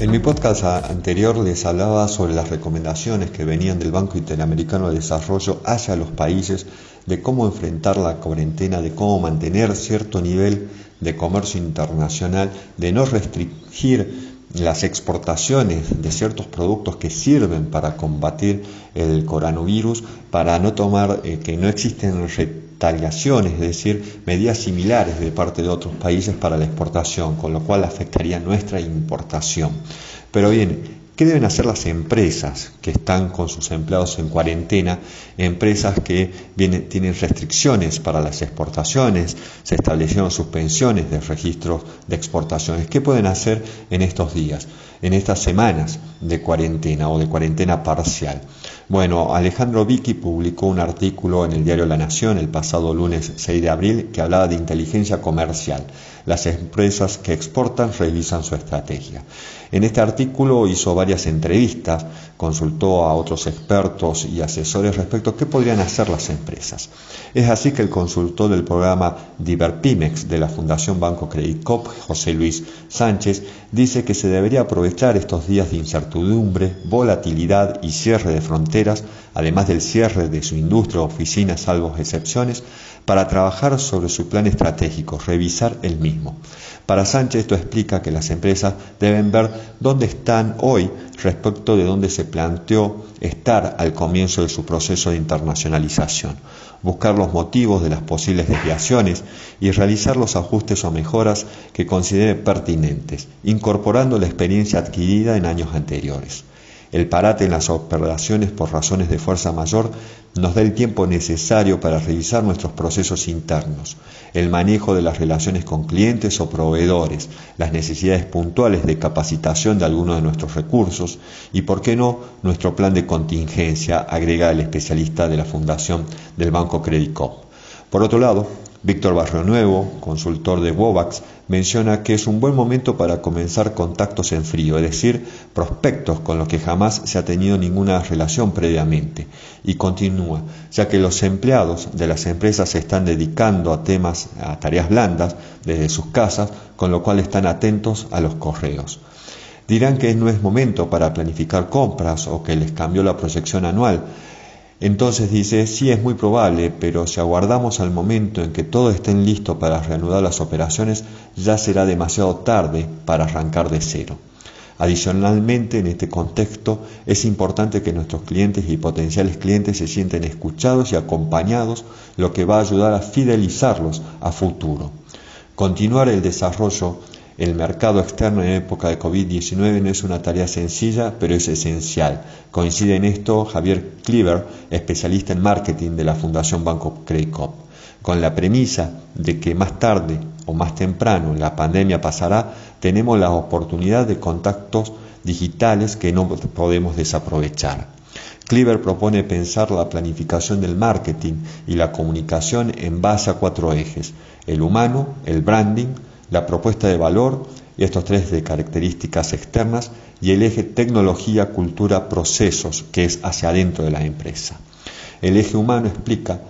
En mi podcast anterior les hablaba sobre las recomendaciones que venían del Banco Interamericano de Desarrollo hacia los países de cómo enfrentar la cuarentena, de cómo mantener cierto nivel de comercio internacional, de no restringir las exportaciones de ciertos productos que sirven para combatir el coronavirus, para no tomar eh, que no existen es decir, medidas similares de parte de otros países para la exportación, con lo cual afectaría nuestra importación. Pero bien, ¿Qué deben hacer las empresas que están con sus empleados en cuarentena? Empresas que tienen restricciones para las exportaciones, se establecieron suspensiones de registros de exportaciones. ¿Qué pueden hacer en estos días, en estas semanas de cuarentena o de cuarentena parcial? Bueno, Alejandro Vicky publicó un artículo en el diario La Nación el pasado lunes 6 de abril que hablaba de inteligencia comercial. Las empresas que exportan revisan su estrategia. En este artículo hizo varias entrevistas, consultó a otros expertos y asesores respecto a qué podrían hacer las empresas. Es así que el consultor del programa Diverpimex de la Fundación Banco Credit Cop, José Luis Sánchez, dice que se debería aprovechar estos días de incertidumbre, volatilidad y cierre de fronteras, además del cierre de su industria o oficina, salvo excepciones, para trabajar sobre su plan estratégico, revisar el mismo. Para Sánchez esto explica que las empresas deben ver dónde están hoy respecto de dónde se planteó estar al comienzo de su proceso de internacionalización, buscar los motivos de las posibles desviaciones y realizar los ajustes o mejoras que considere pertinentes, incorporando la experiencia adquirida en años anteriores. El parate en las operaciones por razones de fuerza mayor nos da el tiempo necesario para revisar nuestros procesos internos, el manejo de las relaciones con clientes o proveedores, las necesidades puntuales de capacitación de algunos de nuestros recursos y, por qué no, nuestro plan de contingencia, agrega el especialista de la Fundación del Banco Credit Por otro lado, Víctor Barrio Nuevo, consultor de Wovax, menciona que es un buen momento para comenzar contactos en frío, es decir, prospectos con los que jamás se ha tenido ninguna relación previamente. Y continúa, ya que los empleados de las empresas se están dedicando a temas, a tareas blandas desde sus casas, con lo cual están atentos a los correos. Dirán que no es momento para planificar compras o que les cambió la proyección anual, entonces dice, sí es muy probable, pero si aguardamos al momento en que todos estén listos para reanudar las operaciones, ya será demasiado tarde para arrancar de cero. Adicionalmente, en este contexto, es importante que nuestros clientes y potenciales clientes se sienten escuchados y acompañados, lo que va a ayudar a fidelizarlos a futuro. Continuar el desarrollo el mercado externo en época de COVID-19 no es una tarea sencilla, pero es esencial. Coincide en esto Javier Cleaver, especialista en marketing de la Fundación Banco Credit Con la premisa de que más tarde o más temprano la pandemia pasará, tenemos la oportunidad de contactos digitales que no podemos desaprovechar. Cleaver propone pensar la planificación del marketing y la comunicación en base a cuatro ejes, el humano, el branding, la propuesta de valor estos tres de características externas y el eje tecnología, cultura, procesos, que es hacia adentro de la empresa. El eje humano explica,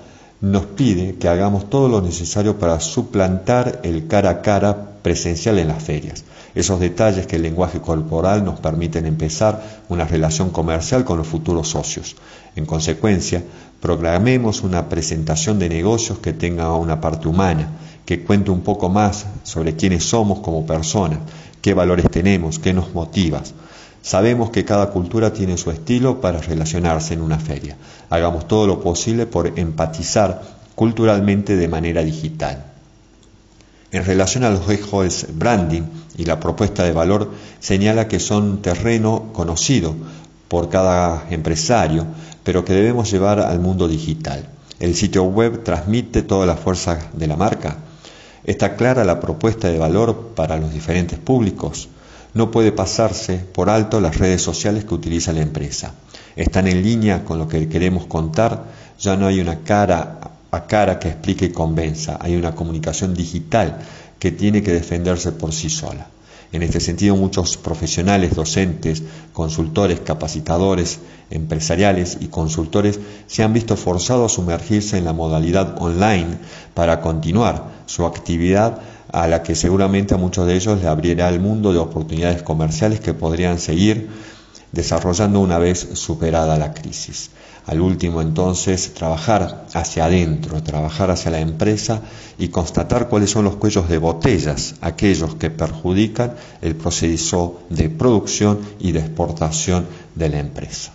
nos pide que hagamos todo lo necesario para suplantar el cara a cara presencial en las ferias. Esos detalles que el lenguaje corporal nos permiten empezar una relación comercial con los futuros socios. En consecuencia, programemos una presentación de negocios que tenga una parte humana, que cuente un poco más sobre quiénes somos como personas, qué valores tenemos, qué nos motiva. Sabemos que cada cultura tiene su estilo para relacionarse en una feria. Hagamos todo lo posible por empatizar culturalmente de manera digital. En relación a los ejes branding y la propuesta de valor, señala que son terreno conocido por cada empresario, pero que debemos llevar al mundo digital. El sitio web transmite toda la fuerza de la marca, Está clara la propuesta de valor para los diferentes públicos. No puede pasarse por alto las redes sociales que utiliza la empresa. Están en línea con lo que queremos contar. Ya no hay una cara a cara que explique y convenza. Hay una comunicación digital que tiene que defenderse por sí sola. En este sentido, muchos profesionales, docentes, consultores, capacitadores, empresariales y consultores se han visto forzados a sumergirse en la modalidad online para continuar su actividad a la que seguramente a muchos de ellos le abrirá el mundo de oportunidades comerciales que podrían seguir desarrollando una vez superada la crisis. Al último entonces trabajar hacia adentro, trabajar hacia la empresa y constatar cuáles son los cuellos de botellas, aquellos que perjudican el proceso de producción y de exportación de la empresa.